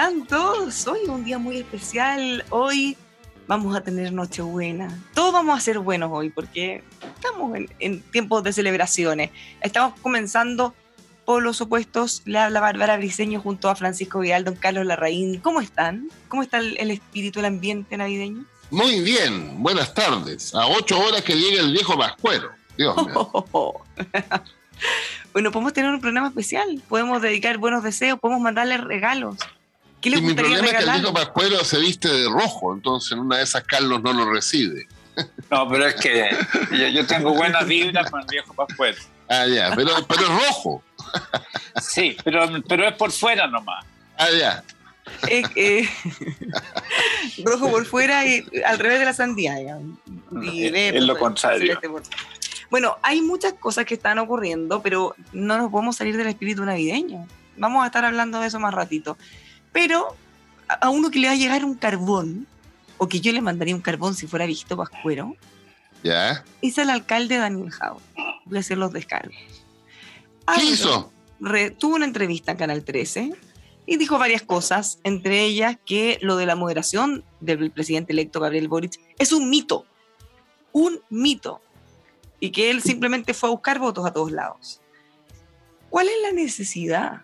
están todos? Hoy es un día muy especial. Hoy vamos a tener Nochebuena. Todos vamos a ser buenos hoy porque estamos en, tiempos de celebraciones. Estamos comenzando por los opuestos. Le habla Bárbara Briseño junto a Francisco Vidal, don Carlos Larraín. ¿Cómo están? ¿Cómo está el, espíritu, el ambiente navideño? Muy bien, buenas tardes. A ocho horas que llegue el viejo Pascuero. Dios mío. bueno, podemos tener un programa especial. Podemos dedicar buenos deseos, podemos mandarle regalos. ¿Qué le mi problema es que el viejo Pascuero se viste de rojo, entonces en una de esas Carlos no lo recibe. No, pero es que yo, tengo buenas vibras con el viejo Pascuero. Ah, ya, pero, pero es rojo. Sí, pero, pero es por fuera nomás. Ah, ya. rojo por fuera y al revés de la sandía. Y es, lo contrario. Bueno, hay muchas cosas que están ocurriendo, pero no nos podemos salir del espíritu navideño. Vamos a estar hablando de eso más ratito. Pero a uno que le va a llegar un carbón, o que yo le mandaría un carbón si fuera visto Pascuero, ¿Ya? es el alcalde Daniel Jau. Voy a hacer los descargos. ¿Qué hizo? tuvo una entrevista en Canal 13 y dijo varias cosas, entre ellas que lo de la moderación del presidente electo Gabriel Boric es un mito, un mito, y que él simplemente fue a buscar votos a todos lados. ¿Cuál es la necesidad?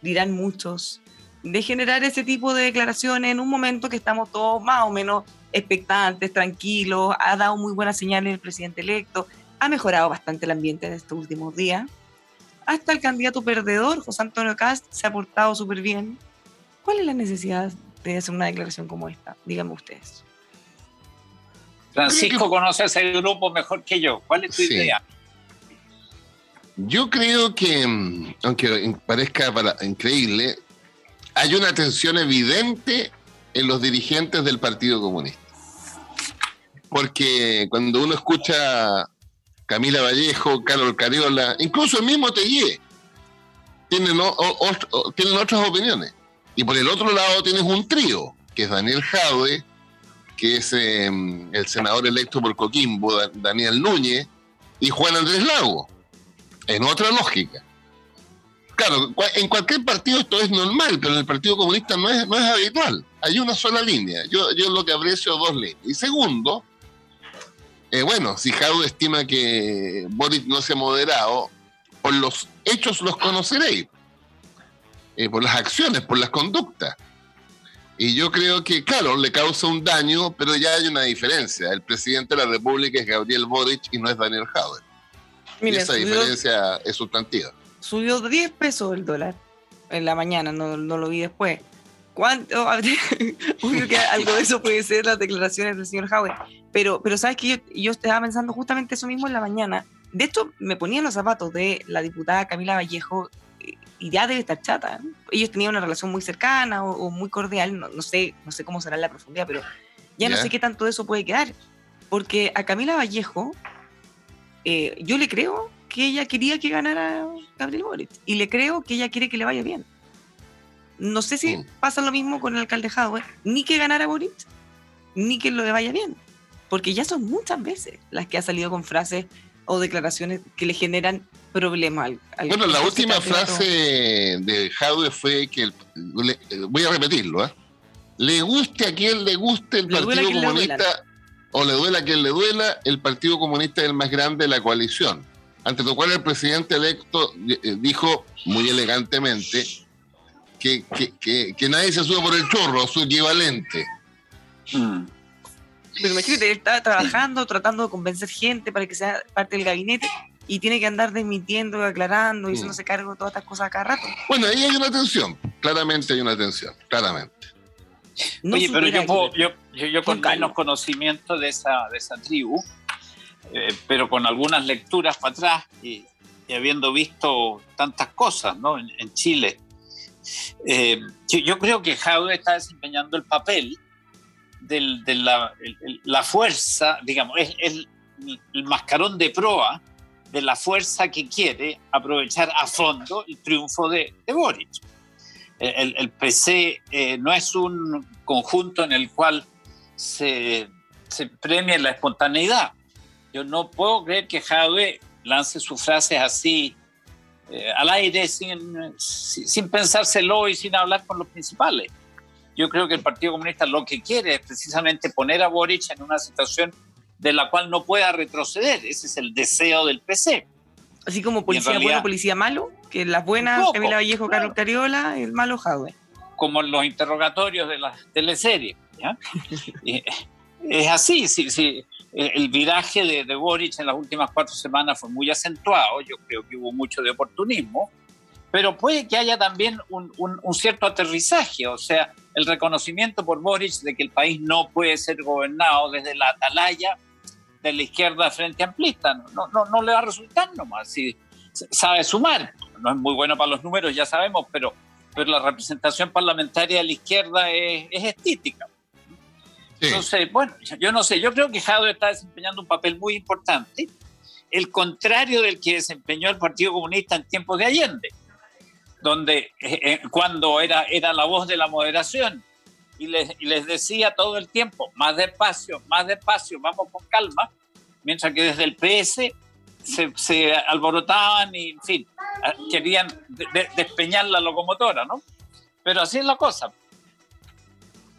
Dirán muchos, de generar ese tipo de declaraciones en un momento que estamos todos más o menos expectantes, tranquilos, ha dado muy buenas señales el presidente electo, ha mejorado bastante el ambiente de estos últimos días. Hasta el candidato perdedor, José Antonio Cast, se ha portado súper bien. ¿Cuál es la necesidad de hacer una declaración como esta? Díganme ustedes. Francisco conoce ese grupo mejor que yo. ¿Cuál es tu idea? Yo creo que, mm, aunque parezca increíble, hay una tensión evidente en los dirigentes del Partido Comunista. Porque cuando uno escucha Camila Vallejo, Carlos Cariola, incluso el mismo Tellé, tienen, otras opiniones. Y por el otro lado tienes un trío, que es Daniel Jadwe, que es em, el senador electo por Coquimbo, Daniel Núñez, y Juan Andrés Lago, en otra lógica. Claro, en cualquier partido esto es normal, pero en el Partido Comunista no es, no es habitual. Hay una sola línea. Yo, yo lo que aprecio dos líneas. Y segundo, eh, bueno, si Jaude estima que Boric no se ha moderado, por los hechos los conoceréis. Eh, por las acciones, por las conductas. Y yo creo que, claro, le causa un daño, pero ya hay una diferencia. El presidente de la República es Gabriel Boric y no es Daniel Jaude. Y esa diferencia es sustantiva subió 10 pesos el dólar en la mañana, no, no lo vi después. ¿Cuánto? Obvio que algo de eso puede ser las declaraciones del señor Howard. Pero, pero sabes que yo, yo, estaba pensando justamente eso mismo en la mañana. De hecho, me ponía los zapatos de la diputada Camila Vallejo y ya debe estar chata. Ellos tenían una relación muy cercana o, muy cordial, no, sé, no sé cómo será la profundidad, pero ya no sé qué tanto de eso puede quedar. Porque a Camila Vallejo, eh, yo le creo que ella quería que ganara Gabriel Boric y le creo que ella quiere que le vaya bien. No sé si mm. pasa lo mismo con el alcalde Jadwe, ni que ganara Boric, ni que lo le vaya bien, porque ya son muchas veces las que ha salido con frases o declaraciones que le generan problemas al, al Bueno, la última frase de Jaude fue que, el- le- voy a repetirlo, ¿eh? le guste a quien le guste el Le Partido le. Comunista o le duela a quien le duela, el Partido Comunista es el más grande de la coalición. Ante lo cual el presidente electo eh, dijo muy elegantemente que, que- que- que nadie se sube por el chorro, su equivalente. Mm. Pero imagínate, él está trabajando, tratando de convencer gente para que sea parte del gabinete y tiene que andar desmintiendo, aclarando, y Mm. haciéndose cargo de todas estas cosas a cada rato. Bueno, ahí hay una tensión, claramente hay una tensión, claramente. No Oye, pero yo, puedo- que- yo, yo, yo con Con calma. menos conocimiento de esa, de esa tribu, eh, pero con algunas lecturas para atrás y, y habiendo visto tantas cosas ¿no? en, en Chile, eh, yo, creo que Jaude está desempeñando el papel del- de la, la fuerza, digamos, es el, el mascarón de proa de la fuerza que quiere aprovechar a fondo el triunfo de, de Boric el, el PC eh, no es un conjunto en el cual se, se premia la espontaneidad. Yo no puedo creer que Jadwe lance sus frases así eh, al aire sin, sin, pensárselo y sin hablar con los principales. Yo creo que el Partido Comunista lo que quiere es precisamente poner a Boric en una situación de la cual no pueda retroceder. Ese es el deseo del PC. Así como policía realidad- bueno, policía malo, que las buenas, poco, Camila Vallejo, claro. Carlos Cariola, el malo Jadwe. como en los interrogatorios de las teleseries. ¿ya? Y, es así, sí, sí. El el viraje de, de Boric en las últimas cuatro semanas fue muy acentuado, yo creo que hubo mucho de oportunismo, pero puede que haya también un, un- un cierto aterrizaje, o sea, el reconocimiento por Boric de que el país no puede ser gobernado desde la atalaya de la izquierda frente amplista, no, no, no le va a resultar nomás, si sabe sumar, no es muy bueno para los números, ya sabemos, pero pero la representación parlamentaria de la izquierda es, es. Sí. Entonces, bueno, yo no sé, yo creo que Jadwe está desempeñando un papel muy importante, el contrario del que desempeñó el Partido Comunista en tiempos de Allende, donde eh, eh, cuando era, era la voz de la moderación y les, les decía todo el tiempo, más despacio, más despacio, vamos con calma, mientras que desde el PS se, alborotaban y, en fin, querían de- de- despeñar la locomotora, ¿no? Pero así es la cosa.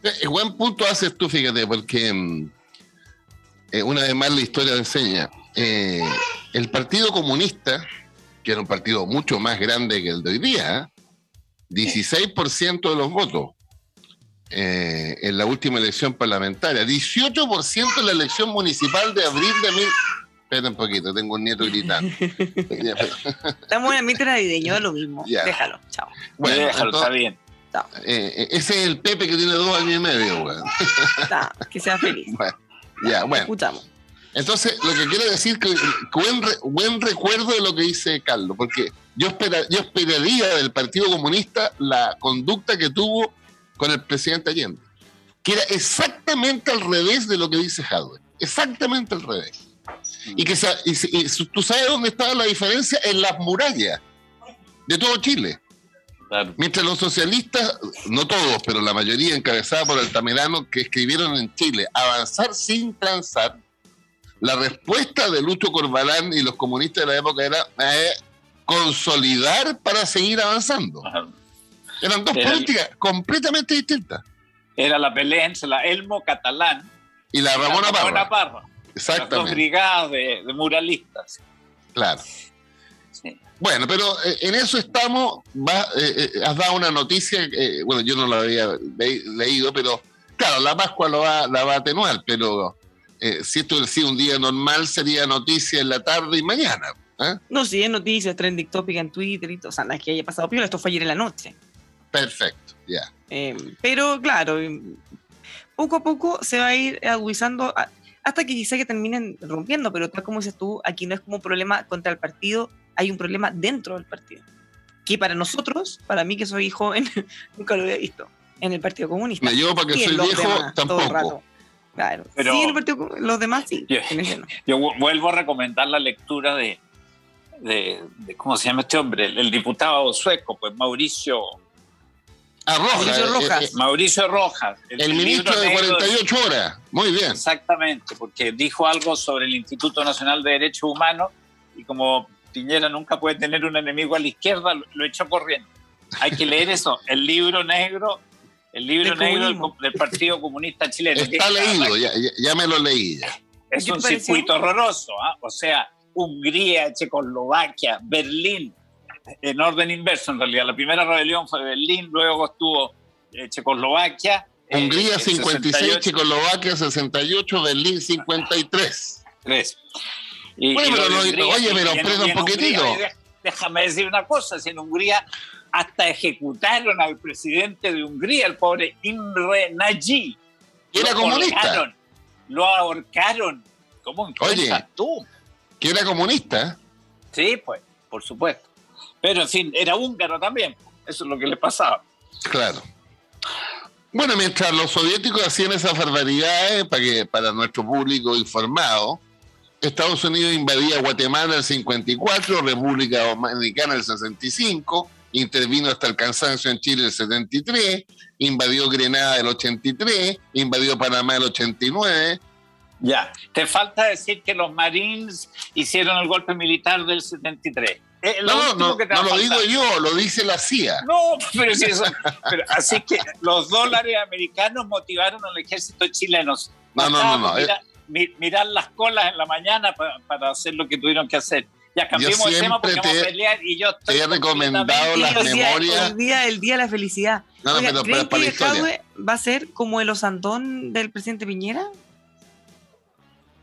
Eh, buen punto haces tú, fíjate, porque mm, eh, una vez más la historia enseña. Eh, el Partido Comunista, que era un partido mucho más grande que el de hoy día, ¿eh? 16% de los votos eh, en la última elección parlamentaria, 18% en la elección municipal de abril de mil. Espera un poquito, tengo un nieto gritando. Estamos en ambiente navideño, da lo mismo. Ya. Déjalo, chao. bueno, Déjalo, entonces, está bien. Eh, eh, ese es el Pepe que tiene dos años y medio, weón. Que sea feliz. Bueno, ya, bueno. Escuchamos. Entonces, lo que quiero decir que que buen, re- buen recuerdo de lo que dice Carlos, porque yo, espera, yo esperaría del Partido Comunista la conducta que tuvo con el presidente Allende, que era exactamente al revés de lo que dice Jadwe, exactamente al revés. Y que y y tú sabes dónde estaba la diferencia en las murallas de todo Chile. Claro. Mientras los socialistas, no todos, pero la mayoría encabezada por Altamirano, que escribieron en Chile, avanzar sin transar, la respuesta de Lucho Corbalán y los comunistas de la época era eh, consolidar para seguir avanzando. Ajá. Eran dos Era- políticas completamente distintas. Era la pelea entre la Elmo Catalán Y la la Ramona Parra. Parra. Las dos Exactamente, brigadas de, de muralistas. claro. Sí. Bueno, pero eh, en eso estamos. Va, eh, eh, has dado una noticia, eh, bueno, yo no la había le- leído, pero claro, la Pascua lo va, la va a atenuar, pero eh, si esto hubiera sido un día normal, sería noticia en la tarde y mañana. No, sí, es noticias, trending topic en Twitter y todo. O sea, es que haya pasado piola, esto fue ayer en la noche. Perfecto, ya. Pero claro, poco a poco se va a ir agudizando hasta que quizá que terminen rompiendo, pero tal como dices tú, aquí no es como un problema contra el partido, hay un problema dentro del partido. Que para nosotros, para mí que soy joven, nunca lo había visto en el Partido Comunista. Me llevo para que soy los viejo, demás, todo el tampoco. rato. Claro. Pero- sí, en el Partido los demás sí. Yo- no. Vuelvo a recomendar la lectura de, de, de- ¿cómo se llama este hombre? El, el diputado sueco, pues Mauricio A Rojas. Mauricio eh, Rojas. eh, Mauricio Rojas. el ministro de negro 48 horas. Muy bien. Exactamente, porque dijo algo sobre el Instituto Nacional de Derechos Humanos y como Piñera nunca puede tener un enemigo a la izquierda, lo, lo echó corriendo. Hay que leer eso, el libro negro, el libro Del negro del, Partido Comunista Chileno. Está leído, ya, ya- ya me lo leí. ya. Es ¿Qué un pareció? circuito horroroso, ¿ah? o sea, Hungría, Checoslovaquia, Berlín, en orden inverso en realidad. La primera rebelión fue Berlín, luego estuvo eh, Checoslovaquia. eh, Hungría el 56, 68, Checoslovaquia 68, Berlín 53. tres. Y- Bueno, y lo pero Hungría, oye, pero un poquitito. Hungría, déjame decir una cosa, si en Hungría hasta ejecutaron al presidente de Hungría, el pobre Imre Nagy. Y era comunista. colgaron, Lo ahorcaron. ¿Cómo Oye. tú? Que era comunista. Sí, pues, por supuesto. Pero en fin, era húngaro también. Eso es lo que le pasaba. Claro. Bueno, mientras los soviéticos hacían esas barbaridades para que para nuestro público informado, Estados Unidos invadía Guatemala el 54, República Dominicana el 65, intervino hasta el cansancio en Chile el 73, invadió Grenada el 83, invadió Panamá el 89. Ya. Te falta decir que los Marines hicieron el golpe militar del 73. Es lo No, no, no, lo digo yo, lo dice la CIA. No, pero si eso. pero así que los dólares americanos motivaron al ejército chileno. No, no, no, no, mirar las colas en la mañana para, para hacer lo que tuvieron que hacer. Ya cambiemos el tema porque siempre vamos a te- pelear y yo estoy te he recomendado las memorias. hoy día, el día de la felicidad. No, no, Oiga, pero- ¿creen pero para la que historia. Jadwe va a ser como el osandón del presidente Piñera?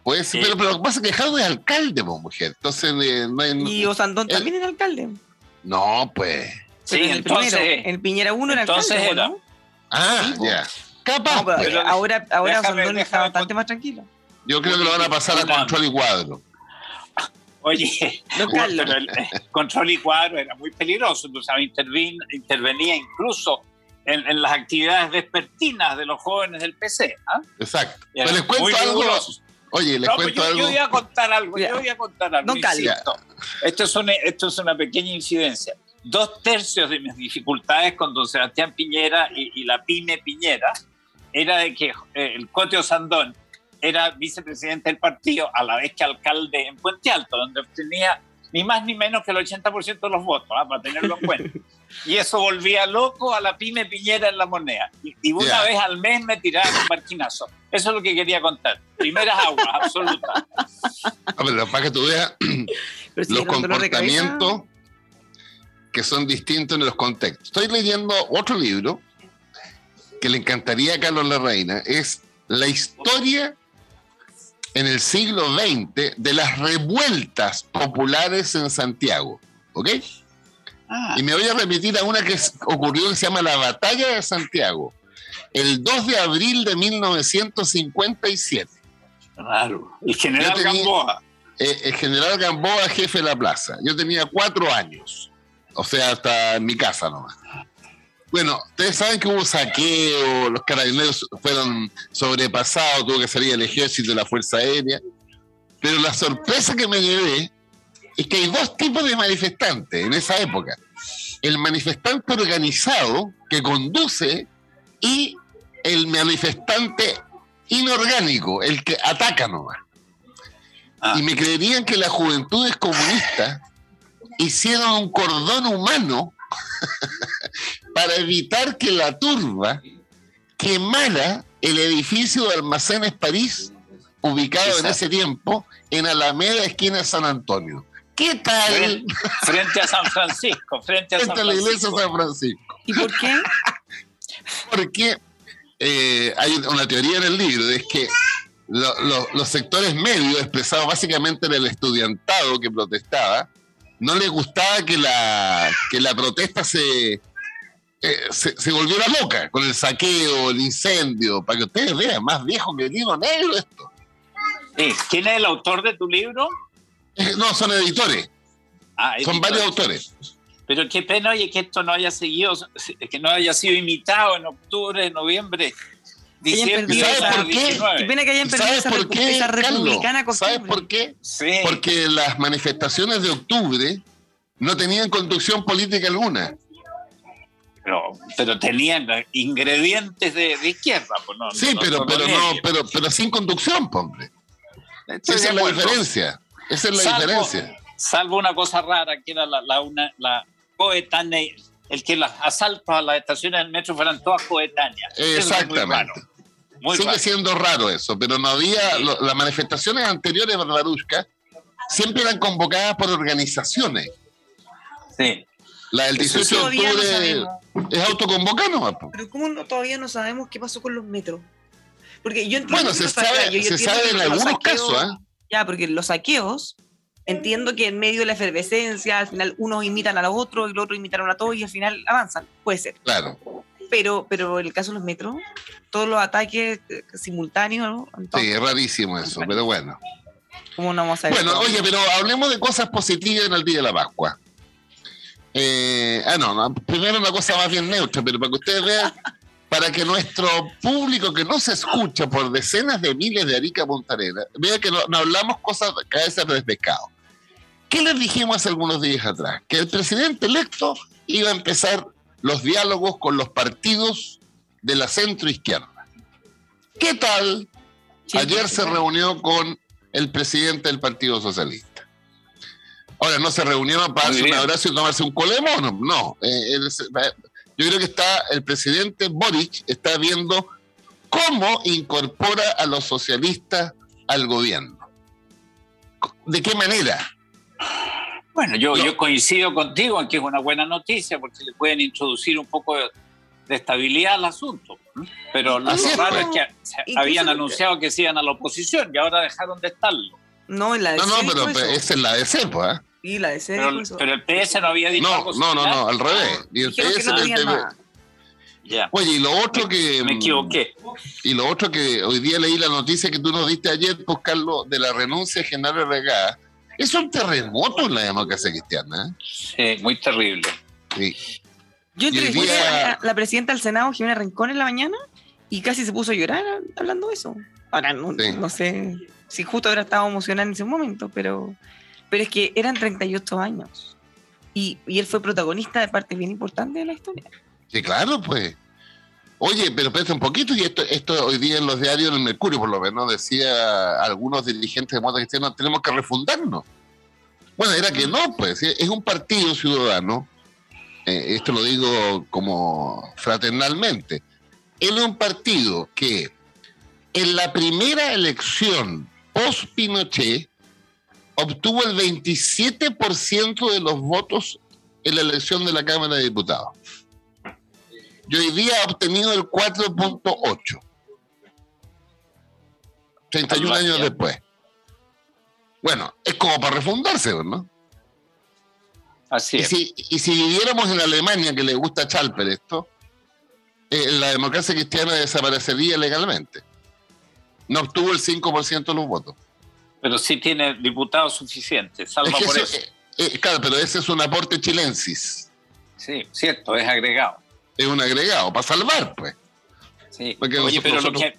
Pues, Sí. pero, pero lo que pasa es que Jadwe es alcalde, pues, mujer. Entonces, eh, no hay- Y Osandón él- también era alcalde. No, pues. Sí, en el entonces. primero, en Piñera 1 era entonces alcalde, era- ¿no? Ah, Sí, ya. Capaz. No, pero pues. ahora ahora déjame- Osandón está déjame bastante más tranquilo. Yo creo que lo van a pasar a control y cuadro. Oye, Don Carlos. pero el eh, control y cuadro era muy peligroso, tú sabes, intervin- intervenía incluso en, en las actividades vespertinas de los jóvenes del PC. ¿ah? Exacto. Pero les cuento muy algo. riguroso. Oye, les No, pues cuento yo, yo algo. voy a contar algo, Ya. yo voy a contar algo. Carlos. insisto. Esto es, una, esto es una pequeña incidencia. Dos tercios de mis dificultades con don Sebastián Piñera y, y la pyme Piñera era de que eh, el Coteo Sandón era vicepresidente del partido a la vez que alcalde en Puente Alto, donde obtenía ni más ni menos que el 80% de los votos, ¿ah? para tenerlo en cuenta. Y eso volvía loco a la pyme Piñera en la moneda. Y, y una vez al mes me tiraban un barquinazo. Eso es lo que quería contar. Primeras aguas, absolutas. Pero para que tú veas si los comportamientos que son distintos en los contextos. Estoy leyendo otro libro que le encantaría a Carlos Larreina. Es la historia en el siglo XX de las revueltas populares en Santiago. ¿Ok? Ah, Y me voy a remitir a una que ocurrió que se llama la Batalla de Santiago, el 2 de abril de 1957. Claro. Y General tenía- Gamboa. Eh, el general Gamboa, jefe de la plaza. Yo tenía cuatro años, o sea, hasta en mi casa nomás. Bueno, ustedes saben que hubo saqueo, los carabineros fueron sobrepasados, tuvo que salir el ejército y la Fuerza Aérea. Pero la sorpresa que me llevé es que hay dos tipos de manifestantes en esa época. El manifestante organizado que conduce y el manifestante inorgánico, el que ataca nomás. Ah. Y me creerían que las juventudes comunistas hicieron un cordón humano para evitar que la turba quemara el edificio de Almacenes París, ubicado en ese tiempo en Alameda, esquina de San Antonio. ¿Qué tal? Frente, a San Francisco, frente a San Frente a la iglesia de. San Francisco. ¿Y por qué? Porque eh, hay una teoría en el libro, es que lo- lo- los sectores medios, expresados básicamente en el estudiantado que protestaba, no les gustaba que la, que la protesta se, eh, se, se volviera loca con el saqueo, el incendio, para que ustedes vean, más viejo que el vino negro esto. Sí. ¿Quién es el autor de tu libro? Eh, No, son editores, Ah, son varios autores. Pero qué pena, oye, que esto no haya seguido, que no haya sido imitado en octubre, noviembre, diciembre ¿Sabes por qué? 19. Qué pena que hayan perdido ¿Sabes esa, por qué, esa Carlos? republicana ¿Sabes por qué? Sí. Porque las manifestaciones de octubre no tenían conducción política alguna. Pero, pero tenían ingredientes de, izquierda. Pues no, sí, pero, pero, no, pero, pero sin conducción, hombre. Esa es la diferencia. Esa es la diferencia. Salvo una cosa rara, que era la, la, una, la coetánea, el que las asaltos a las estaciones del metro fueran todas coetáneas. Exactamente. Sigue siendo raro eso, pero no había. las manifestaciones anteriores de Barbarusca siempre eran convocadas por organizaciones. Sí. La del 18 de octubre es autoconvocada, Pero ¿cómo todavía no sabemos qué pasó con los metros? Porque yo entiendo Bueno, se sabe, se sabe en algunos casos, ¿eh? Ya, porque los saqueos, entiendo que en medio de la efervescencia, al final unos imitan a los otros y los otros imitan a todos y al final avanzan. Puede ser. Claro. Pero, pero en el caso de los metros, todos los ataques eh, simultáneos. sí, es rarísimo eso, pero bueno. ¿Cómo no vamos a ver Bueno, oye, pero hablemos de cosas positivas en el Día de la Pascua. Ah, no, no, primero una cosa más bien neutra, pero para que ustedes vean, para que nuestro público que no se escucha por decenas de miles de Arica Montarena, vea que no, hablamos cosas cabezas de pescado. ¿Qué les dijimos hace algunos días atrás? Que el presidente electo iba a empezar los diálogos con los partidos de la centro izquierda. ¿Qué tal? Ayer se reunió con el presidente del Partido Socialista. Ahora, no se reunió para darse un abrazo y tomarse un colemo, no. Eh, yo creo que está el presidente Boric está viendo cómo incorpora a los socialistas al gobierno. ¿De qué manera? Bueno, yo, yo coincido contigo en que es una buena noticia porque le pueden introducir un poco de, estabilidad al asunto. Pero lo raro es que habían anunciado que se iban a la oposición y ahora dejaron de estarlo. No, en la no, no, pero, esa es la DC, pues. ¿eh? Y la DC pero, el PS no había dicho no, No, no, no, al revés. Y el PS Oye, y lo otro que. Me equivoqué. Y lo otro que hoy día leí la noticia que tú nos diste ayer, pues, Carlos, de la renuncia de Genaro Regá. Es un terremoto en la democracia cristiana. ¿eh? Sí, muy terrible. Sí. Yo entrevisté a la presidenta del Senado, Jimena Rincón, en la mañana y casi se puso a llorar hablando de eso. Ahora, no, no sé si justo habrá estado emocionada en ese momento, pero pero es que eran 38 años. Y, y él fue protagonista de parte bien importante de la historia. Sí, claro, pues. Oye, pero espérate un poquito, y esto, esto hoy día en los diarios del Mercurio, por lo menos, decía algunos dirigentes de Mota Cristiana, tenemos que refundarnos. Bueno, era que no, pues, es un partido ciudadano, eh, esto lo digo como fraternalmente, es un partido que en la primera elección post-Pinochet obtuvo el 27% de los votos en la elección de la Cámara de Diputados. Y hoy día ha obtenido el 4.8. 31 años después. Bueno, es como para refundarse, ¿no? Así es. Y si, viviéramos en Alemania, que le gusta Chalper esto, eh, la democracia cristiana desaparecería legalmente. No obtuvo el 5% de los votos pero sí tiene diputados suficientes, salvo por eso. Eh, eh, claro, pero ese es un aporte chilensis. Sí, cierto, es agregado. Es un agregado, para salvar, pues. Sí, oye, pero lo que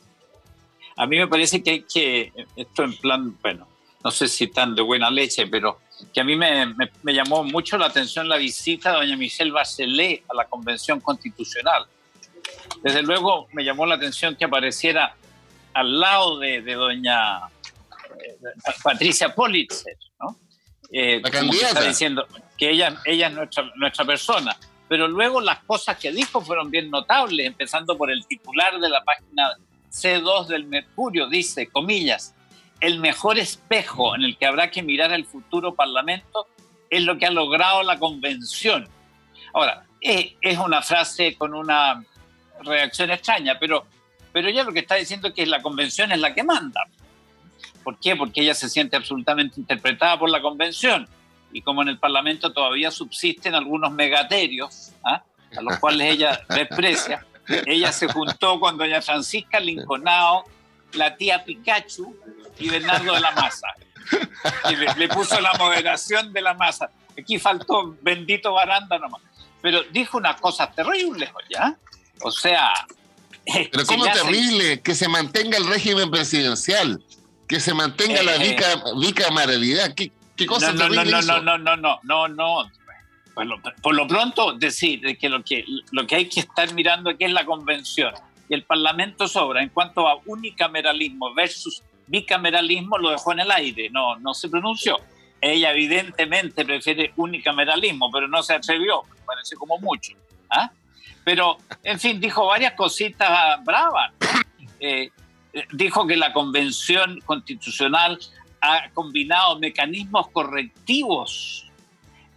a mí me parece que hay que, esto en plan, bueno, no sé si tan de buena leche, pero que a mí me, me, llamó mucho la atención la visita de doña Michelle Bachelet a la Convención Constitucional. Desde luego me llamó la atención que apareciera al lado de, de doña Patricia Politzer, ¿no? Eh, está diciendo que ella, ella es nuestra, nuestra persona. Pero luego las cosas que dijo fueron bien notables, empezando por el titular de la página C2 del Mercurio, dice, comillas, el mejor espejo en el que habrá que mirar el futuro Parlamento es lo que ha logrado la convención. Ahora, es, una frase con una reacción extraña, pero, pero ella lo que está diciendo es que la convención es la que manda. ¿Por qué? Porque ella se siente absolutamente interpretada por la convención. Y como en el Parlamento todavía subsisten algunos megaterios, ¿ah? a los cuales ella desprecia, ella se juntó con doña Francisca Linconao, la tía Pikachu y Bernardo de la Maza. Y le, puso la moderación de la masa. Aquí faltó bendito baranda nomás. Pero dijo una cosa terrible, ¿ya? O sea... Pero ¿cómo terrible? Que se mantenga el régimen presidencial que se mantenga la eh, bicameralidad. ¿Qué, qué cosa no, no, no, no, no, no, no, no, no, por lo pronto, decir que lo, que lo que hay que estar mirando aquí es la convención. Y el Parlamento sobra. En cuanto a unicameralismo versus bicameralismo, lo dejó en el aire, no, no se pronunció. Ella evidentemente prefiere unicameralismo, pero no se atrevió, parece como mucho. ¿ah? Pero, en fin, dijo varias cositas bravas. Eh, dijo que la Convención Constitucional ha combinado mecanismos correctivos.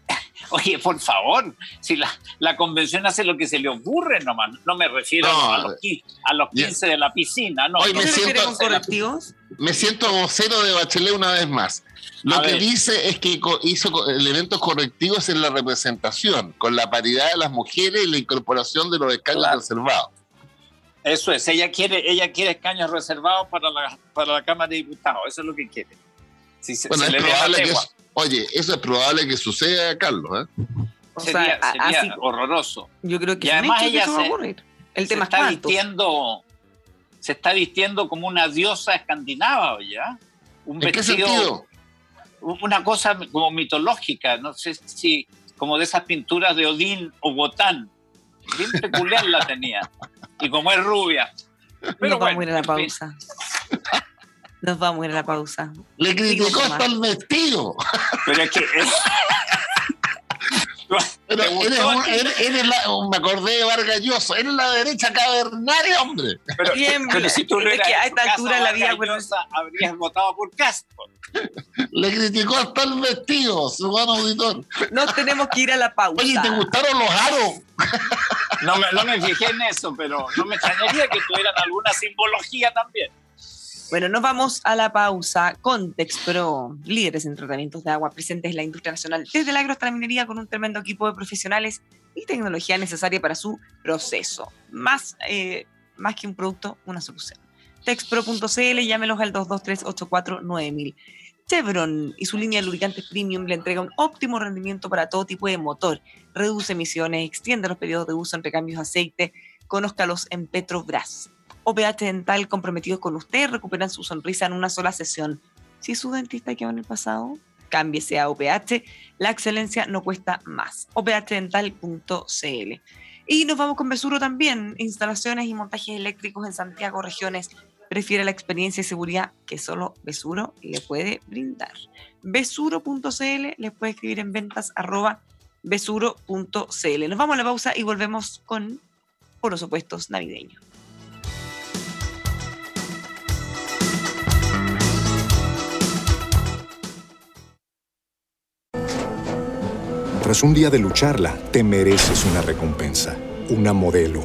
Oye, por favor, si la, la, convención hace lo que se le ocurre nomás, no me refiero a, los, a los 15 de la piscina, no. Hoy me, siento, con correctivos? me siento vocero de Bachelet una vez más. Lo que dice es que hizo elementos correctivos en la representación, con la paridad de las mujeres y la incorporación de los escaños reservados. Eso es, ella quiere, ella quiere escaños reservados para la, para la Cámara de Diputados, eso es lo que quiere. bueno, es probable que oye, eso es probable que suceda, Carlos. ¿eh? sería, horroroso. Yo creo que y además ella se, El tema está vistiendo, se está vistiendo como una diosa escandinava, ¿ya? Un ¿En qué sentido? Una cosa como mitológica, no sé si como de esas pinturas de Odín o Botán. Bien peculiar la tenía. Y como es rubia. Pero Nos vamos a ir a la pausa. Nos vamos a ir a la pausa. Le criticó hasta el vestido. Pero es que. Pero eres, un, eres, la, me acordé de Vargas Llosa, eres la derecha cavernaria, hombre. Pero, pero si tú es que a esta altura la vida bueno, habrías votado por Castro. Le criticó hasta el vestido, su buen auditor. Nos tenemos que ir a la pausa. Oye, ¿te gustaron los aros? No me, fijé en eso, pero no me extrañaría que tuvieran alguna simbología también. Bueno, nos vamos a la pausa. Context Pro, líderes en tratamientos de agua presentes en la industria nacional, desde la agro hasta la minería, con un tremendo equipo de profesionales y tecnología necesaria para su proceso. Más, eh, más que un producto, una solución. Texpro.cl, llámelos al 223-849000. Chevron y su línea de lubricantes premium le entrega un óptimo rendimiento para todo tipo de motor. Reduce emisiones, extiende los periodos de uso entre cambios de aceite. Conózcalos en Petrobras. OPH Dental comprometidos con usted recuperan su sonrisa en una sola sesión. Si su dentista quedó en el pasado, cámbiese a OPH. La excelencia no cuesta más. ophndental.cl. Y nos vamos con Besuro también. Instalaciones y montajes eléctricos en Santiago, regiones. Prefiere la experiencia y seguridad que solo Besuro le puede brindar. Besuro.cl les puede escribir en ventas arroba besuro.cl. Nos vamos a la pausa y volvemos con por los opuestos navideños. Tras un día de lucharla, te mereces una recompensa, una modelo,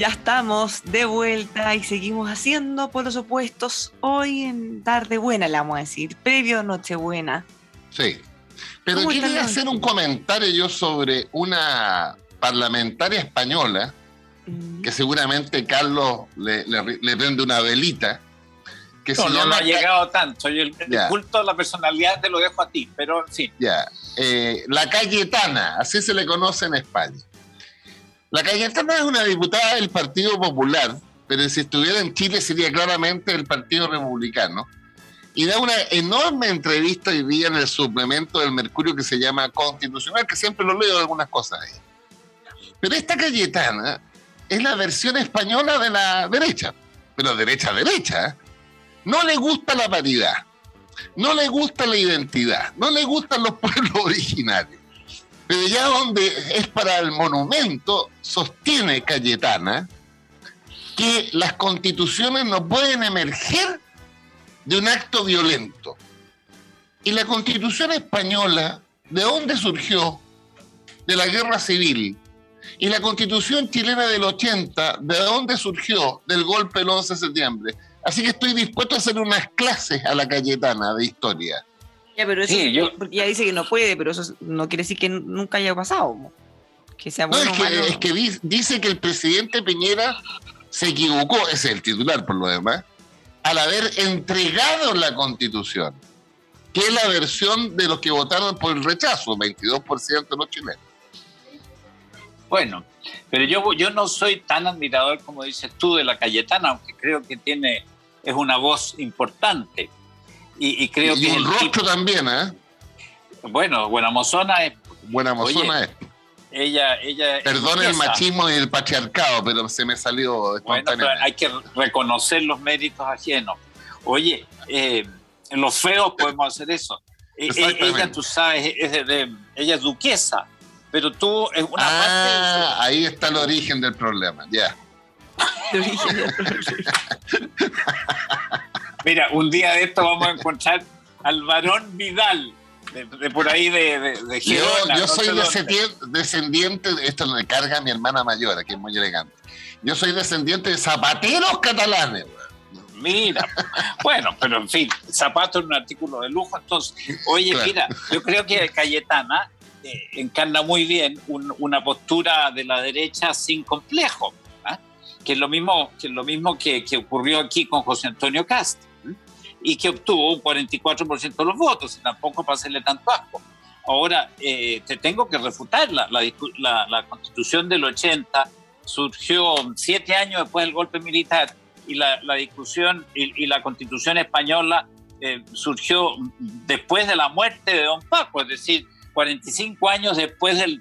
Ya estamos de vuelta y seguimos haciendo por los opuestos hoy en tarde buena, le vamos a decir, previo Nochebuena. Sí, pero quería hacer un comentario yo sobre una parlamentaria española mm. que seguramente Carlos le, prende una velita. Que no, no, ha llegado tanto. el, culto a la personalidad te lo dejo a ti, pero sí. Ya. Eh, la Cayetana, así se le conoce en España. La Cayetana es una diputada del Partido Popular, pero si estuviera en Chile sería claramente el Partido Republicano. Y da una enorme entrevista hoy día en el suplemento del Mercurio que se llama Constitucional, que siempre lo leo algunas cosas ahí. Pero esta Cayetana es la versión española de la derecha, pero derecha-derecha. No le gusta la paridad, no le gusta la identidad, no le gustan los pueblos originarios pero ya donde es para el monumento, sostiene Cayetana que las constituciones no pueden emerger de un acto violento. Y la constitución española, ¿de dónde surgió? De la guerra civil. Y la constitución chilena del 80, ¿de dónde surgió? Del golpe del 11 de septiembre. Así que estoy dispuesto a hacer unas clases a la Cayetana de historia. Ya, pero eso, porque ya dice que no puede, pero eso no quiere decir que nunca haya pasado. Que sea bueno. No, es que, dice que el presidente Piñera se equivocó, ese es el titular por lo demás, al haber entregado la constitución, que es la versión de los que votaron por el rechazo, 22% de los chilenos. Bueno, pero yo, yo no soy tan admirador como dices tú de la Cayetana, aunque creo que tiene, es una voz importante. Y, creo y que. un rostro también, ¿eh? Bueno, Buena Mozona es. Buena Mozona es. Ella, ella Perdón el machismo y el patriarcado, pero se me salió espontáneamente. Bueno, hay que reconocer los méritos ajenos. Oye, eh, los feos podemos hacer eso. E, e, ella, tú sabes, es de, ella es duquesa pero tú es una ah, Ahí está el origen del problema, ya. Mira, un día de esto vamos a encontrar al varón Vidal, de, por ahí de, de, Yo, soy descendiente, esto lo carga a mi hermana mayor, que es muy elegante. Yo soy descendiente de zapateros catalanes. Mira, bueno, pero en fin, zapato es un artículo de lujo, entonces, oye, mira, yo creo que Cayetana eh, encarna muy bien una postura de la derecha sin complejo, ¿ah? que es lo mismo que, lo mismo que, ocurrió aquí con José Antonio Cast y que obtuvo un 44% de los votos, y tampoco para hacerle tanto asco. Ahora, eh, te tengo que refutar, la, la, constitución del 80 surgió siete años después del golpe militar y la, discusión y, la constitución española eh, surgió después de la muerte de don Paco, es decir, 45 años después del,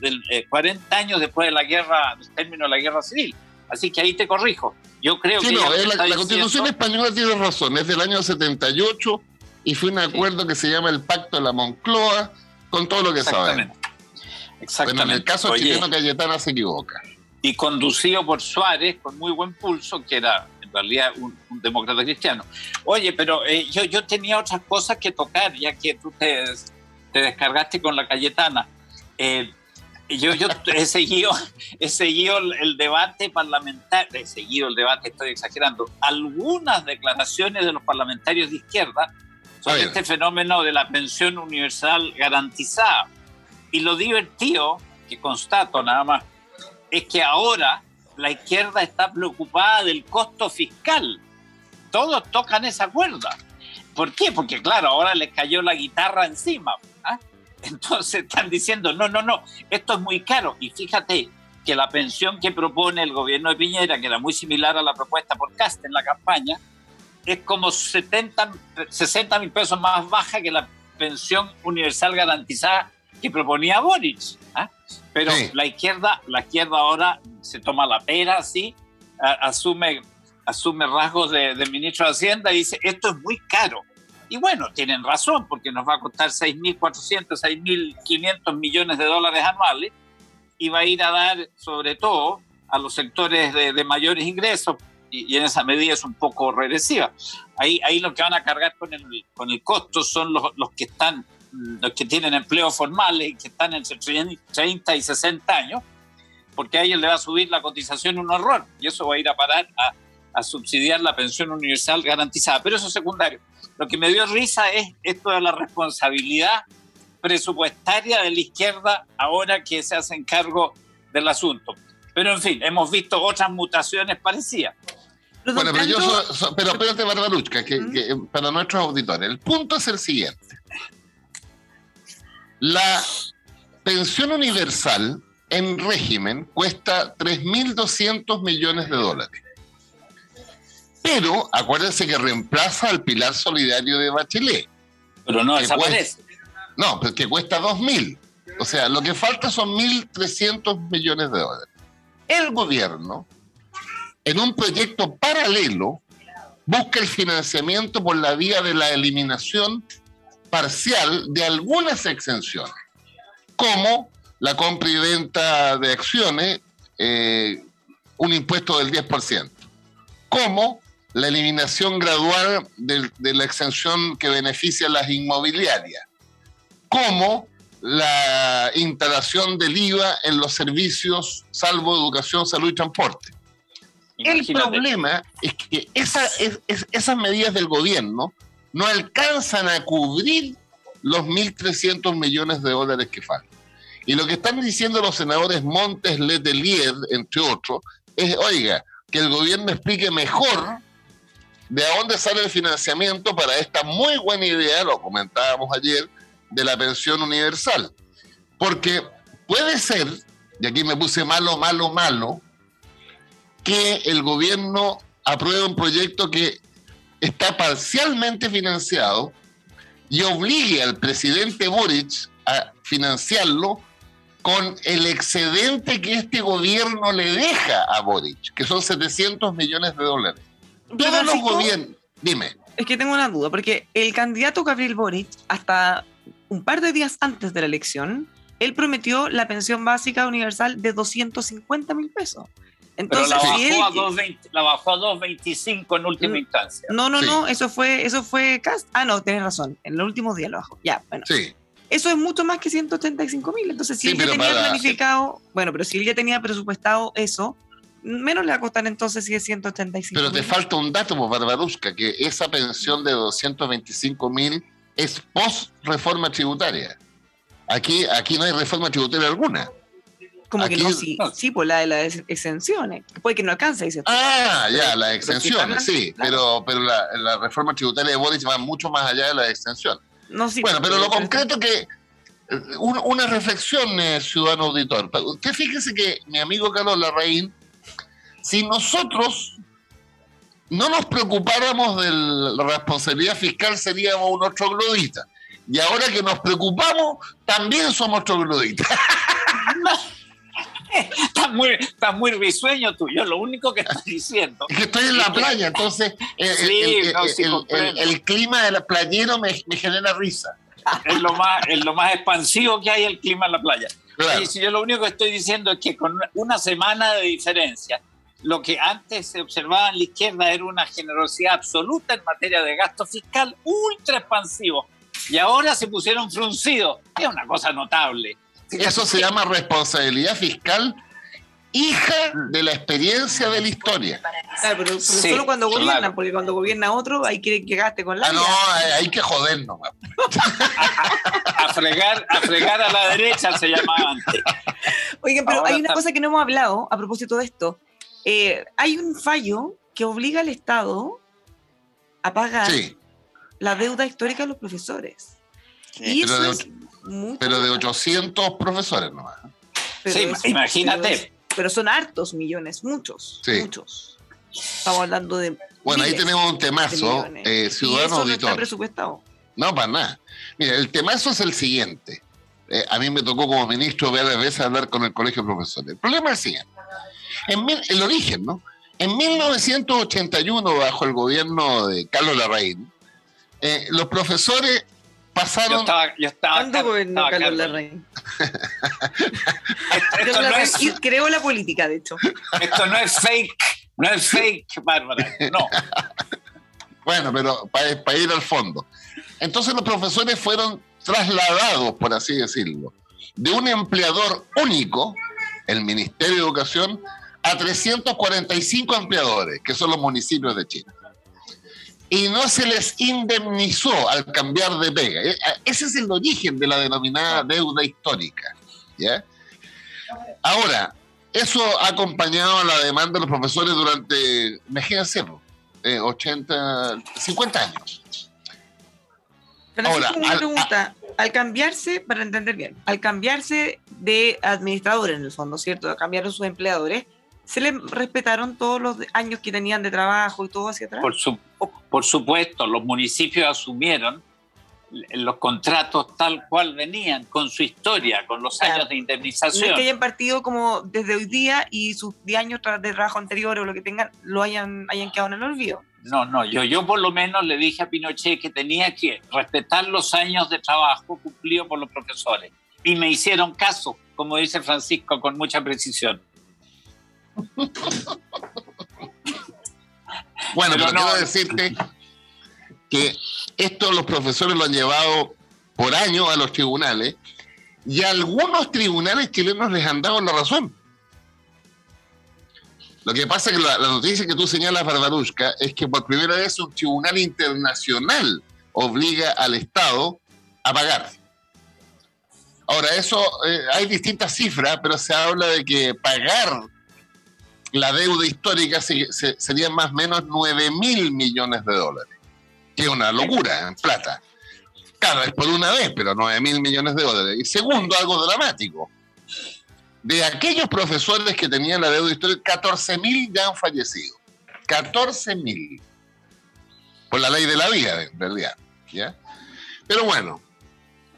40 eh, años después de la guerra, del término de la guerra civil. Así que ahí te corrijo. Yo creo que. No, la, Constitución española tiene razón, es del año 78 y fue un acuerdo que se llama el Pacto de la Moncloa, con todo lo que sabemos. Exactamente. Pero en el caso chileno, Cayetana se equivoca. Y conducido por Suárez, con muy buen pulso, que era en realidad un, demócrata cristiano. Oye, pero eh, yo, yo tenía otras cosas que tocar, ya que tú te te descargaste con la Cayetana. Eh, yo, yo he seguido, he seguido el debate parlamentario, he seguido el debate, estoy exagerando, algunas declaraciones de los parlamentarios de izquierda sobre este fenómeno de la pensión universal garantizada. Y lo divertido, que constato nada más, es que ahora la izquierda está preocupada del costo fiscal. Todos tocan esa cuerda. ¿Por qué? Porque claro, ahora les cayó la guitarra encima. Entonces están diciendo, no, no, no, esto es muy caro. Y fíjate que la pensión que propone el gobierno de Piñera, que era muy similar a la propuesta por Cast en la campaña, es como 70, 60 mil pesos más baja que la pensión universal garantizada que proponía Boric. ¿ah? Pero la izquierda, la izquierda ahora se toma la pera, ¿sí? asume, asume rasgos de, de ministro de Hacienda y dice, esto es muy caro. Y bueno, tienen razón, porque nos va a costar 6.400, 6.500 millones de dólares anuales y va a ir a dar, sobre todo, a los sectores de, mayores ingresos, y, en esa medida es un poco regresiva. Ahí, ahí lo que van a cargar con el, con el costo son los, los que están los que tienen empleos formales y que están entre 30 y 60 años, porque a ellos le va a subir la cotización un horror y eso va a ir a parar a, a subsidiar la pensión universal garantizada. Pero eso es secundario. Lo que me dio risa es esto de la responsabilidad presupuestaria de la izquierda ahora que se hacen cargo del asunto. Pero en fin, hemos visto otras mutaciones parecidas. Bueno, pero yo pero espérate, Barbaruchka, que, que, para nuestros auditores, el punto es el siguiente. La pensión universal en régimen cuesta 3.200 millones de dólares. Pero acuérdense que reemplaza al pilar solidario de Bachelet. Pero no desaparece. no, pero que cuesta 2.000. O sea, lo que falta son 1.300 millones de dólares. El gobierno, en un proyecto paralelo, busca el financiamiento por la vía de la eliminación parcial de algunas exenciones, como la compra y venta de acciones, eh, un impuesto del 10%, como la eliminación gradual de, la exención que beneficia a las inmobiliarias, como la instalación del IVA en los servicios, salvo educación, salud y transporte. El problema es que esas medidas del gobierno no alcanzan a cubrir los 1.300 millones de dólares que faltan. Y lo que están diciendo los senadores Montes, Letelier, entre otros, es, oiga, que el gobierno explique mejor de dónde sale el financiamiento para esta muy buena idea, lo comentábamos ayer, de la pensión universal. Porque puede ser, y aquí me puse malo, malo, malo, que el gobierno apruebe un proyecto que está parcialmente financiado y obligue al presidente Boric a financiarlo con el excedente que este gobierno le deja a Boric, que son 700 millones de dólares. Todos los gobiernos, dime. Es que tengo una duda, porque el candidato Gabriel Boric, hasta un par de días antes de la elección, él prometió la pensión básica universal de 250 mil pesos. Entonces, Pero la bajó, a 2.25 en última mm, instancia. No, no, no, eso fue, eso fue Cast. Ah, no, tienes razón. En el último día lo bajó. Ya, bueno. Sí. Eso es mucho más que 185 mil. Entonces, si él ya tenía planificado, bueno, pero si él ya tenía presupuestado eso, menos le va a costar entonces si es 185 Pero te falta un dato, pues, Barbarusca, que esa pensión de 225 mil es post reforma tributaria. Aquí, aquí no hay reforma tributaria alguna. Como que no, sí, sí, por la de las exenciones. Puede que no alcance, dice. Ah, ya, las exenciones, sí. Pero, pero la, reforma tributaria de Boris va mucho más allá de las exenciones. No, sí, bueno, pero lo concreto que. Eh, una reflexión, eh, ciudadano auditor. Usted fíjese que mi amigo Carlos Larraín, si nosotros no nos preocupáramos de la responsabilidad fiscal, seríamos unos trogloditas. Y ahora que nos preocupamos, también somos trogloditas. Estás muy, está muy risueño tuyo, lo único que estás diciendo. Es que estoy en la playa, entonces el, clima del playero me, genera risa. Es lo, más, es lo más expansivo que hay el clima en la playa. Y si yo lo único que estoy diciendo es que con una semana de diferencia, lo que antes se observaba en la izquierda era una generosidad absoluta en materia de gasto fiscal ultra expansivo. Y ahora se pusieron fruncidos. Es una cosa notable. Eso se llama responsabilidad fiscal hija de la experiencia de la historia. Claro, pero, solo cuando gobiernan, porque cuando gobierna otro hay que, que gaste con la ah, no, hay que jodernos. a, fregar, a fregar a la derecha se llamaba antes. Oigan, pero hay una cosa que no hemos hablado a propósito de esto. Eh, hay un fallo que obliga al Estado a pagar la deuda histórica de los profesores. y eso es pero de 800 profesores nomás. sí, imagínate. pero son hartos millones, muchos, muchos. Estamos hablando de. Bueno, ahí tenemos un temazo, eh, ciudadano ¿Y auditor. No presupuestado. No, para nada. Mira, el temazo es el siguiente. Eh, a mí me tocó como ministro varias veces hablar con el colegio de profesores. El problema es el siguiente. En el origen, ¿no? En 1981, bajo el gobierno de Carlos Larraín, eh, los profesores pasaron. Yo estaba, yo estaba ¿Cuándo gobernó Carlos Larraín? Creó la política, de hecho. Esto no es fake, no es fake, Bárbara, no. bueno, pero para, ir al fondo. Entonces los profesores fueron trasladados, por así decirlo, de un empleador único, el Ministerio de Educación, a 345 empleadores, que son los municipios de Chile y no se les indemnizó al cambiar de pega. E, ese es el origen de la denominada deuda histórica. ¿ya? Ahora, eso ha acompañado a la demanda de los profesores durante, imagínense, 80, 50 años. Ahora, una pregunta. Al, cambiarse, para entender bien, al cambiarse de administrador en el fondo, ¿cierto? Cambiaron sus empleadores, ¿se les respetaron todos los años que tenían de trabajo y todo hacia atrás? Por, su, por supuesto, los municipios asumieron los contratos tal cual venían, con su historia, con los años de indemnización. No es que hayan partido como desde hoy día y sus 10 años de trabajo anterior o lo que tengan, lo hayan, hayan quedado en el olvido. No, no, yo, yo por lo menos le dije a Pinochet que tenía que respetar los años de trabajo cumplidos por los profesores. Y me hicieron caso, como dice Francisco, con mucha precisión. Bueno, pero, quiero decirte que esto los profesores lo han llevado por años a los tribunales Y algunos tribunales chilenos les han dado la razón. Lo que pasa es que la, noticia que tú señalas, Barbarushka, es que por primera vez un tribunal internacional obliga al Estado a pagar. Ahora, eso, eh, hay distintas cifras, pero se habla de que pagar la deuda histórica sería más o menos 9 mil millones de dólares, que es una locura en plata. Claro, es por una vez, pero 9 mil millones de dólares. Y segundo, algo dramático. De aquellos profesores que tenían la deuda histórica, 14 mil ya han fallecido. 14 mil. Por la ley de la vida, en realidad. ¿ya? Pero bueno,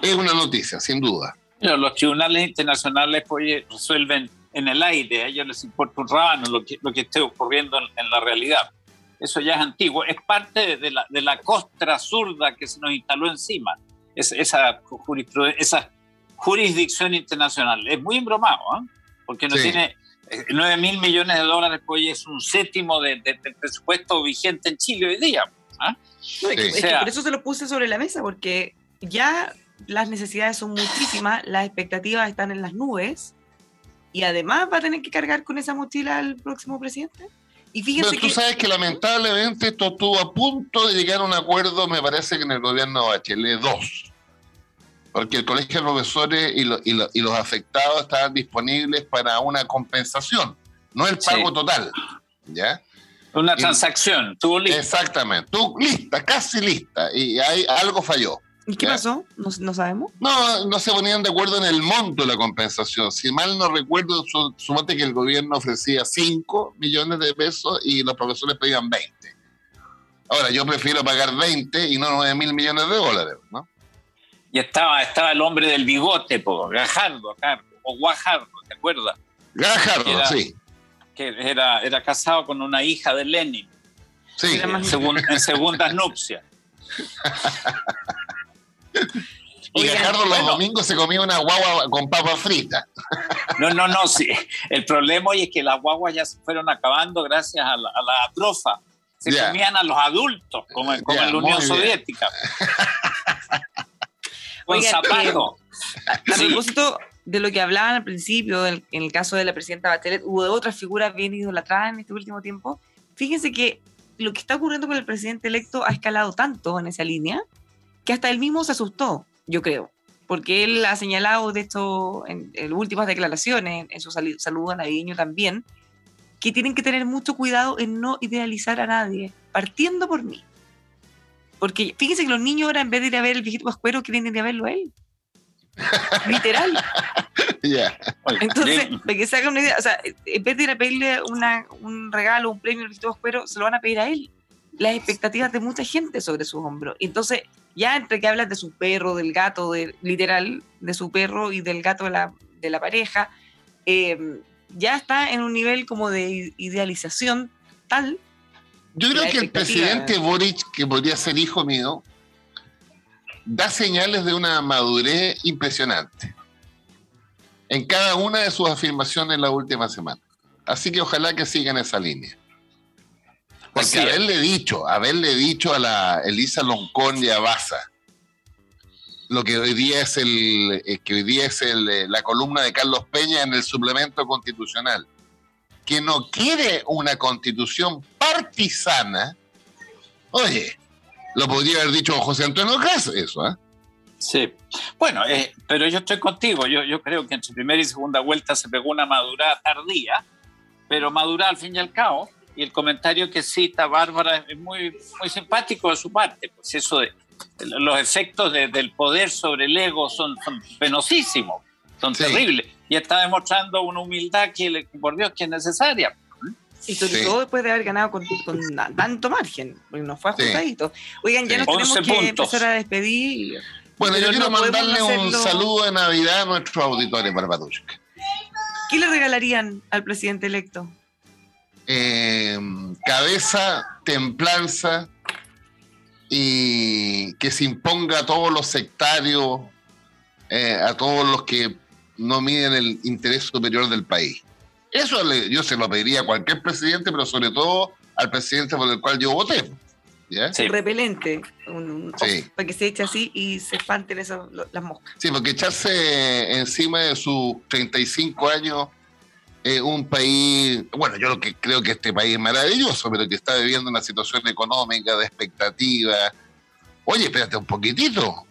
es una noticia, sin duda. los tribunales internacionales pues, resuelven en el aire, a ellos les importa un rábano lo que, lo que esté ocurriendo en, la realidad. Eso ya es antiguo, es parte de la, de la costra zurda que se nos instaló encima, es, esa, esa jurisdicción internacional. Es muy embromado, ¿eh? porque no tiene 9 eh, mil millones de dólares, pues es un séptimo del presupuesto vigente en Chile hoy día. ¿ah? por eso se lo puse sobre la mesa, porque ya las necesidades son muchísimas, las expectativas están en las nubes y además va a tener que cargar con esa mochila al próximo presidente. Y fíjense Pero tú sabes que lamentablemente esto estuvo a punto de llegar a un acuerdo, me parece que en el gobierno Bachelet 2. Porque el colegio de profesores y, y, los afectados estaban disponibles para una compensación, no el pago total. ¿Ya? Una transacción, tuvo lista. Exactamente, tú lista, casi lista. Y hay, algo falló. ¿Y qué pasó? ¿No, sabemos? No, no se ponían de acuerdo en el monto de la compensación. Si mal no recuerdo, sumate que el gobierno ofrecía 5 millones de pesos y los profesores pedían 20. Ahora, yo prefiero pagar 20 y no 9 mil millones de dólares, ¿no? Y estaba, estaba el hombre del bigote, po, Gajardo, acá, o Guajardo, ¿te acuerdas? Gajardo, sí. Que era, era casado con una hija de Lenin. Sí. En, segundas nupcias. Y Gajardo los domingos se comía una guagua con papa frita. No, no, no, sí. El problema hoy es que las guaguas ya se fueron acabando gracias a la, a trofa. Se comían a los adultos, como, en la Unión Soviética. con zapatos. a propósito de lo que hablaban al principio, en el caso de la presidenta Bachelet, hubo otras figuras bien idolatradas en este último tiempo. Fíjense que lo que está ocurriendo con el presidente electo ha escalado tanto en esa línea que hasta él mismo se asustó, yo creo, porque él ha señalado de esto en, últimas declaraciones, en su saludo navideño también, que tienen que tener mucho cuidado en no idealizar a nadie, partiendo por mí. Porque fíjense que los niños ahora, en vez de ir a ver el viejito pascuero, quieren ir a verlo a él. Literal. Entonces, para que se haga una idea, o sea, en vez de ir a pedirle una, un regalo, un premio al viejito pascuero, se lo van a pedir a él. Las expectativas de mucha gente sobre sus hombros. Entonces, ya entre que hablas de su perro, del gato, de, literal, de su perro y del gato de la, de la pareja, eh, ya está en un nivel como de idealización tal. Yo creo que el presidente Boric, que podría ser hijo mío, da señales de una madurez impresionante en cada una de sus afirmaciones en la última semana. Así que ojalá que siga en esa línea. Porque haberle dicho, haberle dicho a la Elisa Loncón y a Baza, lo que hoy día es el, eh, que hoy día es el, eh, la columna de Carlos Peña en el suplemento constitucional, que no quiere una constitución partisana, oye, lo podría haber dicho José Antonio Gas, eso, ¿ah? Sí, bueno, eh, pero yo estoy contigo. Yo, yo creo que en su primera y segunda vuelta se pegó una madurada tardía, pero madura al fin y al cabo y el comentario que cita Bárbara es muy, muy simpático de su parte, pues eso de los efectos del poder sobre el ego son, penosísimos, son terribles, y está demostrando una humildad que, por Dios, que es necesaria. Y sobre todo después de haber ganado con, tanto margen, porque nos fue ajustadito. Oigan, ya nos tenemos que empezar a despedir. Bueno, yo quiero mandarle un saludo de Navidad a nuestros auditores, Barbadushka. ¿Qué le regalarían al presidente electo? Eh, cabeza, templanza y que se imponga a todos los sectarios, eh, a todos los que no miden el interés superior del país. Eso yo se lo pediría a cualquier presidente, pero sobre todo al presidente por el cual yo voté. ¿Ya? un repelente, un, un- Sí. para que se eche así y se espanten esas, las moscas. Sí, porque echarse encima de sus 35 años eh, un país, bueno, yo lo que creo que este país es maravilloso, pero que está viviendo una situación económica de expectativa. Oye, espérate un poquitito.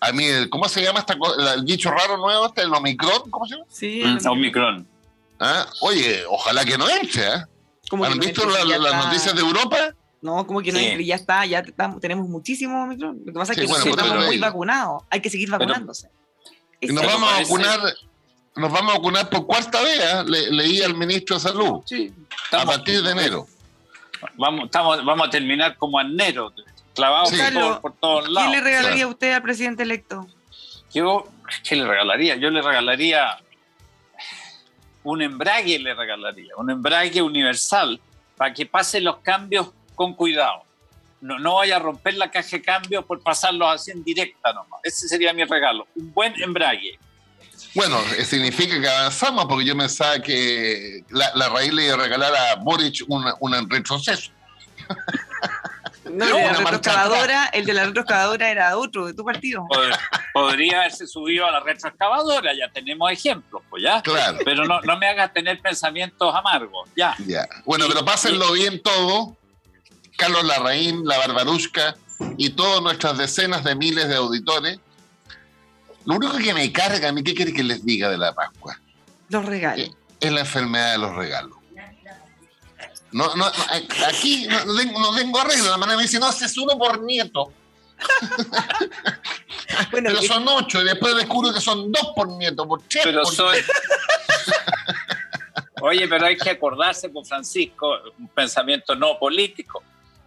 A mí, el- ¿cómo se llama esta el bicho raro nuevo este, el Omicron? ¿Cómo se llama? Sí, Mm, Omicron. Ah, Oye, ojalá que no entre, ¿ah? ¿Han visto la- las noticias de Europa? No, como que no Sí. entre, ya está, ya estamos- tenemos muchísimo Omicron. Lo que pasa es que bueno, pero estamos muy vacunados, hay que seguir vacunándose. Y nos Ese- vamos a vacunar, nos vamos a vacunar por cuarta vez, ¿ah? Le- leí al ministro de Salud, Sí. a Estamos- partir de enero. Vamos, estamos, vamos a terminar como anero, clavados Sí. por, todos- por todos ¿Qué lados. le regalaría Claro. a usted al presidente electo? Yo, ¿qué le regalaría? Yo le regalaría un embrague, le regalaría, un embrague universal para que pase los cambios con cuidado. No, no vaya a romper la caja de cambios por pasarlos así en directa nomás. Ese sería mi regalo. Un buen embrague. Bueno, eh, significa que avanzamos, porque yo pensaba que la, la raíz le iba a regalar a Boric un retroceso. No, el de una la retroexcavadora, el de la retroexcavadora era otro, de tu partido. Pod- Podría haberse subido a la retroexcavadora, ya tenemos ejemplos, pues ya. Claro. Pero no, no me hagas tener pensamientos amargos, ya. Ya. Bueno, pero pásenlo bien todo. Carlos Larraín, la Barbarusca y todas nuestras decenas de miles de auditores. Lo único que me carga a mí, ¿qué quiere que les diga de la Pascua? Los regalos. Es la enfermedad de los regalos. No, no, no, aquí no, no tengo, no tengo arreglo. La manera me dice, no, ese es uno por nieto. Bueno, Pero que- son ocho y después descubro que son dos por nieto, por tres Pero por soy. Oye, pero hay que acordarse, por Francisco, un pensamiento no político,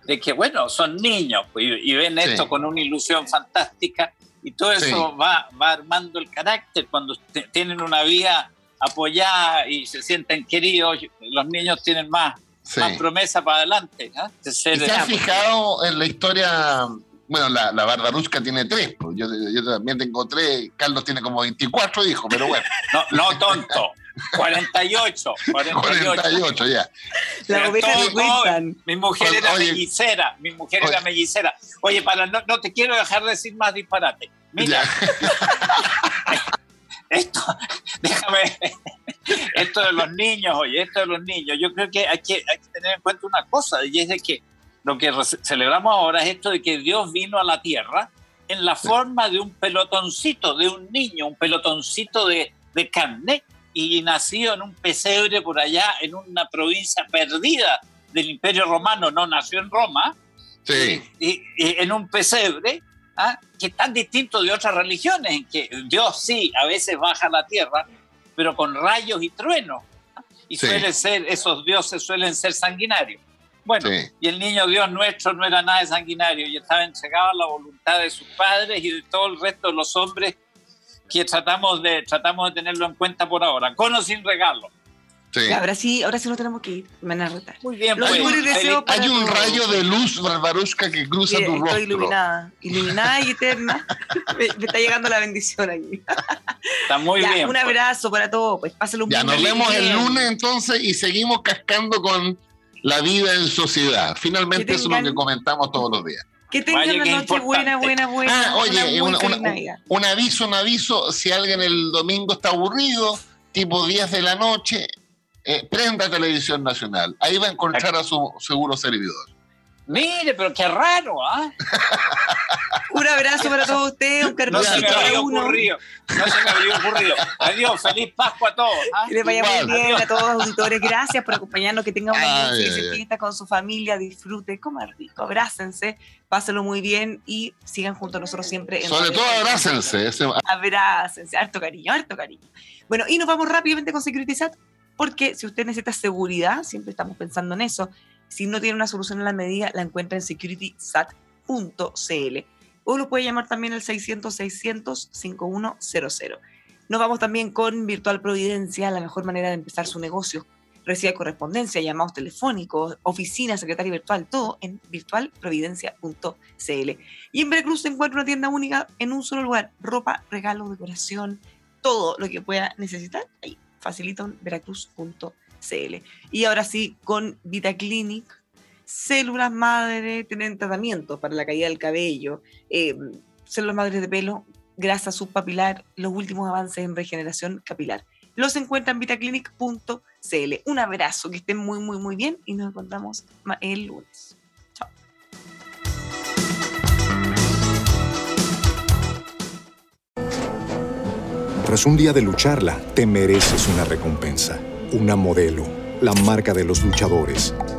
de que, bueno, son niños pues, y, y ven Sí. esto con una ilusión fantástica y todo eso Sí. va, va armando el carácter cuando te- tienen una vida apoyada y se sienten queridos, los niños tienen más, Sí. más promesa para adelante. ¿ah? De ser- ¿Y se ha fijado en la historia? Bueno, la, la Barbarusca tiene tres, pues yo, yo también tengo tres, Carlos tiene como 24 hijos, pero bueno, No, no tonto, 48, 48. 48 ya. todo se cuentan. Mi mujer era oye. mellicera, mi mujer Oye. era mellicera. Oye, para no, no te quiero dejar de decir más disparate. Mira, esto, déjame, esto de los niños, oye, esto de los niños, yo creo que hay que, hay que tener en cuenta una cosa, y es de que lo que celebramos ahora es esto de que Dios vino a la tierra en la forma de un pelotoncito, de un niño, un pelotoncito de, de carne, y nacido en un pesebre por allá, en una provincia perdida del Imperio Romano, no nació en Roma, Sí, y, y en un pesebre, ¿ah? que es tan distinto de otras religiones, en que Dios sí, a veces baja a la tierra, pero con rayos y truenos. ¿ah? Y Sí. suele ser, esos dioses suelen ser sanguinarios. Bueno, Sí. y el niño Dios nuestro no era nada de sanguinario y estaba entregado a la voluntad de sus padres y de todo el resto de los hombres que tratamos de, tratamos de tenerlo en cuenta por ahora, con o sin regalo. sí. Ya, Ahora sí, ahora sí nos tenemos que ir. Me van a retar. Muy bien, pues, Hay un rayo de luz, Barbarusca, que cruza Mire, tu rostro. estoy iluminada, iluminada y eterna. me, me está llegando la bendición aquí. está muy Ya, bien. un pues. abrazo para todos, pues pásenlo Ya, muy nos vemos el bien. lunes entonces y seguimos cascando con la vida en sociedad. Finalmente eso es lo que comentamos todos los días. Que tengan Vaya una noche buena, importante. buena, buena. Ah, oye, una una- una-. Un aviso, un aviso, si alguien el domingo está aburrido, tipo 10 de la noche, eh, prenda Televisión Nacional. Ahí va a encontrar a su seguro servidor. Mire, pero qué raro, ¿ah? Un abrazo para todos ustedes, un No carboncito se me para había uno. ocurrido. No se me había ocurrido. Adiós, feliz Pascua a todos. ¿ah? Que les vaya muy bien a todos los auditores. Gracias por acompañarnos. Que tengan una ay. fiesta con su familia. Disfruten, coman rico, abrácense, pásenlo muy bien y sigan junto a nosotros siempre. en Sobre todo abrácense. ese- Abrácense, harto cariño, harto cariño. Bueno, y nos vamos rápidamente con SecuritySat, porque si usted necesita seguridad, siempre estamos pensando en eso. Si no tiene una solución a la medida, la encuentra en securitysat.cl o lo puede llamar también al 600-600-5100. Nos vamos también con Virtual Providencia, la mejor manera de empezar su negocio. Recibe correspondencia, llamados telefónicos, oficina, secretaria virtual, todo en virtualprovidencia.cl. Y en Veracruz se encuentra una tienda única en un solo lugar. Ropa, regalo, decoración, todo lo que pueda necesitar. Ahí, facilito en veracruz.cl. Y ahora sí, con Vita Clinic, células madre, tienen tratamientos para la caída del cabello, eh, células madres de pelo, grasa subpapilar, los últimos avances en regeneración capilar. Los encuentran en vitaclinic.cl. Un abrazo, que estén muy, muy, muy bien y nos encontramos el lunes. Chao. Tras un día de lucharla, te mereces una recompensa, una modelo, la marca de los luchadores.